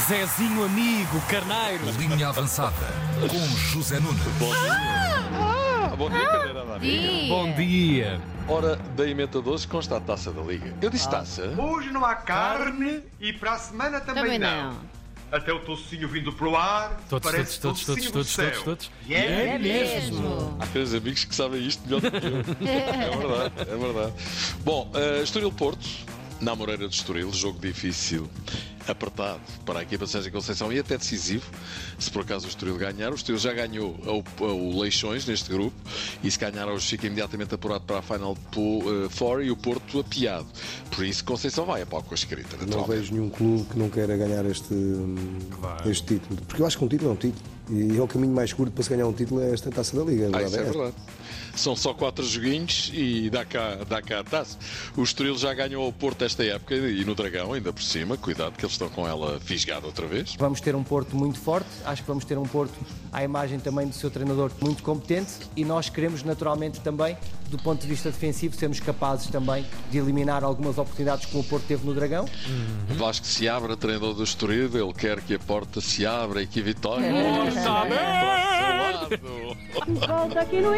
Zezinho amigo, carneiro. Linha avançada com José Nunes. Ah, bom dia, Cadeira Dia. Bom dia. Hora da hoje consta a taça da Liga. Eu disse taça? Hoje não há carne e para a semana também, Também não. não. Até o tocinho vindo pro ar. Todos, parece todos, todos, tocinho todos, do todos, céu. todos, todos. E é, É mesmo. Há aqueles amigos que sabem isto melhor do que eu. É verdade, é verdade. Bom, uh, Estoril Porto, na Moreira de Estoril, jogo difícil, apertado para a equipa de Sérgio Conceição e até decisivo. Se por acaso o Estoril ganhar, o Estoril já ganhou o, o Leixões neste grupo e se ganhar hoje fica imediatamente apurado para a Final uh, Four e o Porto apiado. Por isso Conceição vai a pau com a escrita, Não vejo nenhum clube que não queira ganhar este, este título. Porque eu acho que um título é um título. E é o caminho mais curto para se ganhar um título é esta taça da Liga. a Ah, isso é é verdade. São só quatro joguinhos e dá cá, dá cá a taça. O Estoril já ganhou ao Porto esta época e no Dragão, ainda por cima. Cuidado que eles estão com ela fisgada outra vez. Vamos ter um Porto muito forte, acho que vamos ter um Porto à imagem também do seu treinador muito competente e nós queremos naturalmente também, do ponto de vista defensivo, sermos capazes também de eliminar algumas oportunidades como o Porto teve no Dragão. Vasco se abre, treinador do Estoril. Ele quer que a porta se abra e que a vitória. Volta aqui no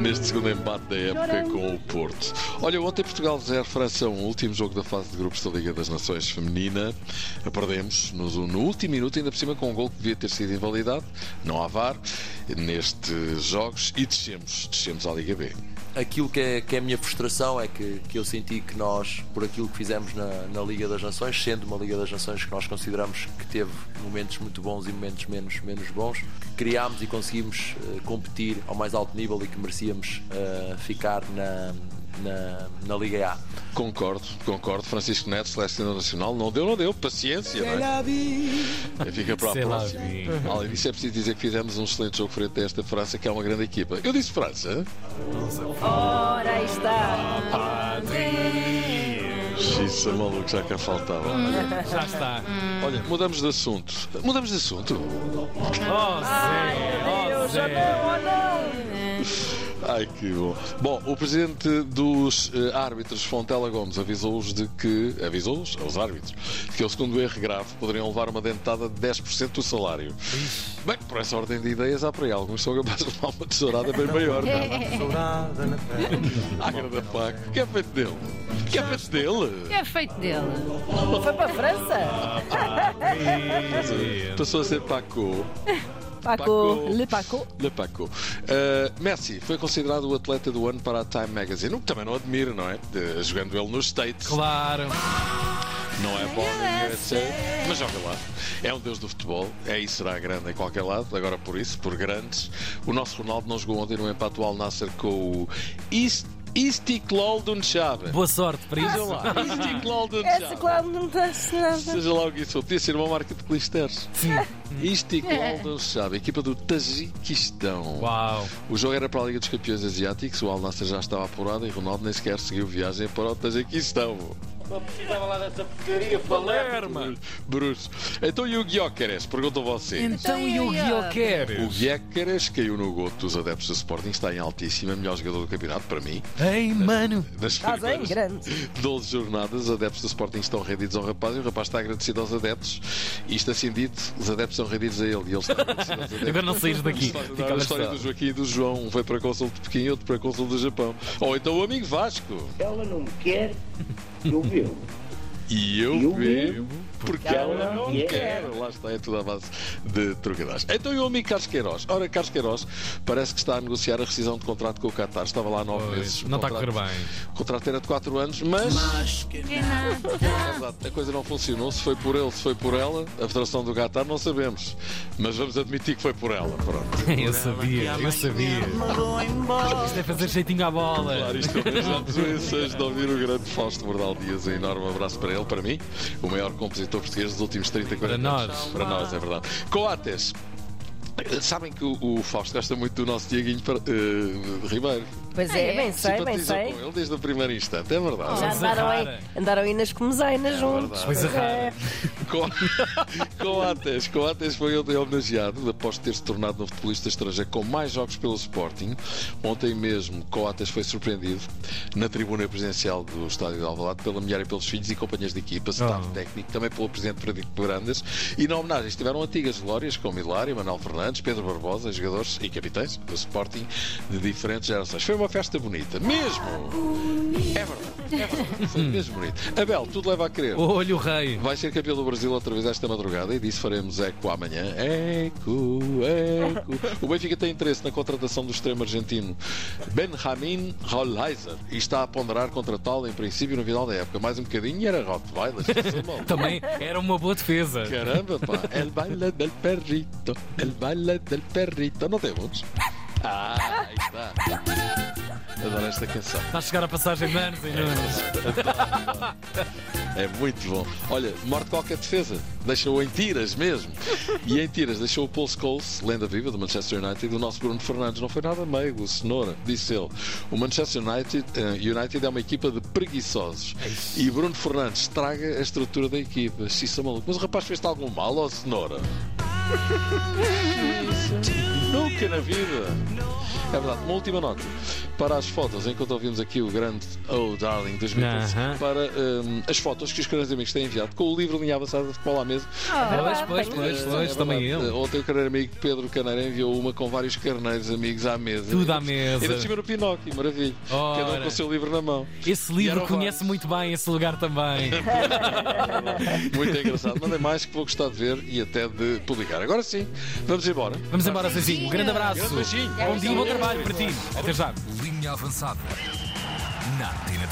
Neste segundo embate da época com o Porto. Olha, ontem Portugal 0, França 1, último jogo da fase de grupos da Liga das Nações Feminina. Perdemos no, no último minuto, ainda por cima com um gol que devia ter sido invalidado. Não há VAR nestes jogos e descemos, descemos à Liga B. Aquilo que é, que é a minha frustração é que, que eu senti que nós, por aquilo que fizemos na, na Liga das Nações, sendo uma Liga das Nações que nós consideramos que teve momentos muito bons e momentos menos, menos bons, criámos e conseguimos eh, competir ao mais alto nível e que merecíamos eh, ficar na, na, na Liga A. Concordo, concordo. Francisco Neto, selecionador nacional, não deu, não deu. Paciência, não é? Fica para a próxima. Além disso, é preciso dizer que fizemos um excelente jogo frente a esta França, que é uma grande equipa. Eu disse França. Ora aí está. Xiça, maluco, já cá faltava. Já está. Olha, mudamos de assunto. Mudamos de assunto? Oh, Zé. Oh, Zé. Que bom. Bom, o presidente dos eh, árbitros, Fontela Gomes, avisou-os de que. Avisou-os, aos árbitros, de que, ao segundo erro grave, poderiam levar uma dentada de 10% do salário. Bem, por essa ordem de ideias, há por aí alguns são capazes de levar uma tesourada bem maior, não é? À grande Paco. O que é feito dele? O que é feito dele? que é feito dele? Foi para a França? Passou a ser Paco. Paco, Paco. Le Paco. Le Paco. Uh, Messi foi considerado o atleta do ano para a Time Magazine, o que também não admiro, não é? De- jogando ele nos States. Claro. Não é bom na USA, mas joga lá. É um deus do futebol, é e será grande em qualquer lado. Agora, por isso, por grandes, o nosso Ronaldo não jogou ontem no empate ao Al Nasser com o Ist- Istiklal Dunchaba. Boa sorte para isso. lá, Istiklal Essa Dunchaba. claro não está nada. Seja lá o que isso for, podia ser uma marca de clisters. Sim. Istiklal Dunchaba, equipa do Tajiquistão. Uau. O jogo era para a Liga dos Campeões Asiáticos, o Al Nassr já estava apurado e Ronaldo nem sequer seguiu viagem para o Tajiquistão. Palerma. Bruxo. Então e o Guioqueres? Perguntam você. Então e o O Guioqueres? Guioqueres caiu no goto dos adeptos do Sporting, está em altíssima, melhor jogador do campeonato para mim. Ei, mano. Nas Estás em grande. 12 jornadas, os adeptos do Sporting estão rendidos ao rapaz e o rapaz está agradecido aos adeptos. Isto assim dito, os adeptos são rendidos a ele e ele está agradecido aos adeptos. Agora não saís daqui. A Fica a história do Joaquim e do João. Um foi para Consul de Pequim e outro para Consul do Japão. Ou então o amigo Vasco. Ela não me quer, eu vivo. E eu Eu bebo porque ela ela não quer. quer. Lá está, é tudo à base de trocadilhos. Então e o amigo Carlos Queiroz? Ora, Carlos Queiroz parece que está a negociar a rescisão de contrato com o Qatar. Estava lá há nove Pois, meses. Não está a contrato- correr bem. O contrato era de 4 anos, mas é verdade, a coisa não funcionou. Se foi por ele, se foi por ela, a Federação do Qatar não sabemos. Mas vamos admitir que foi por ela. Pronto. Eu sabia, eu sabia. Isto é fazer jeitinho à bola. Claro, isto é mesmo doenças de ouvir o grande Fausto Bordal Dias. Um enorme abraço para ele, para mim, o maior compositor português dos últimos 30, 40 Para anos. nós. Para nós, é verdade. Coates. Sabem que o, o Fausto gosta muito do nosso Dieguinho eh, Ribeiro. Pois Ah, é, é? bem sei, bem sei. com ele desde o primeiro instante, é verdade. Já Coisa andaram aí, andaram aí nas comezanas juntos. verdade. Coisa Pois é. Co- Coates, Coates foi ele homenageado após ter se tornado no futebolista estrangeiro com mais jogos pelo Sporting. Ontem mesmo, Coates foi surpreendido na tribuna presidencial do Estádio de Alvalade pela mulher e pelos filhos e companheiros de equipa, staff Oh. técnico, também pelo presidente Frederico Grandes. E na homenagem estiveram antigas glórias como Hilário, Manuel Fernandes, Pedro Barbosa, jogadores e capitães do Sporting de diferentes gerações. Foi uma festa bonita, mesmo! É verdade, é verdade. Foi mesmo bonito. Abel, tudo leva a crer. Olha o rei. Vai ser campeão do Brasil outra vez esta madrugada e disse faremos eco amanhã. Eco, eco. O Benfica tem interesse na contratação do extremo argentino Benjamin Rollheiser e está a ponderar contratá-lo em princípio no final da época. Mais um bocadinho era Rottweiler. Também era uma boa defesa. Caramba, pá. El baile del perrito. El baile del perrito. Não temos? Ah, aí está. Adoro esta canção. Está a chegar a passagem de anos e Nunes. É muito bom. Olha, morte qualquer defesa. Deixou em tiras mesmo. E em tiras deixou o Paul Scholes, lenda viva do Manchester United, e o nosso Bruno Fernandes. Não foi nada meio, cenoura, disse ele. O Manchester United, eh, United é uma equipa de preguiçosos. E Bruno Fernandes estraga a estrutura da equipa. Isso é maluco. Mas o rapaz fez-te algum mal, ó cenoura? Nunca na vida. É verdade. Uma última nota. Para as fotos, enquanto ouvimos aqui o grande Oh Darling 2013, Aham. para hum, as fotos que os grandes amigos têm enviado com o livro Linha Avançada de Futebol à Mesa. Pois, pois, pois, É, pois, é também ele. Ontem o carneiro amigo Pedro Caneiro enviou uma com vários carneiros amigos à mesa. Tudo à E mesa. Ainda cima no Pinóquio, maravilha. Cada um Ora. com o seu livro na mão. Esse livro conhece muito bem esse lugar também. Muito engraçado. Mandem mais que vou gostar de ver e até de publicar. Agora sim, vamos embora. Vamos embora, Zezinho. Um grande abraço. Grande beijinho. Bom dia, bom trabalho para ti. Até já. Linha avançada. Na Tina 3.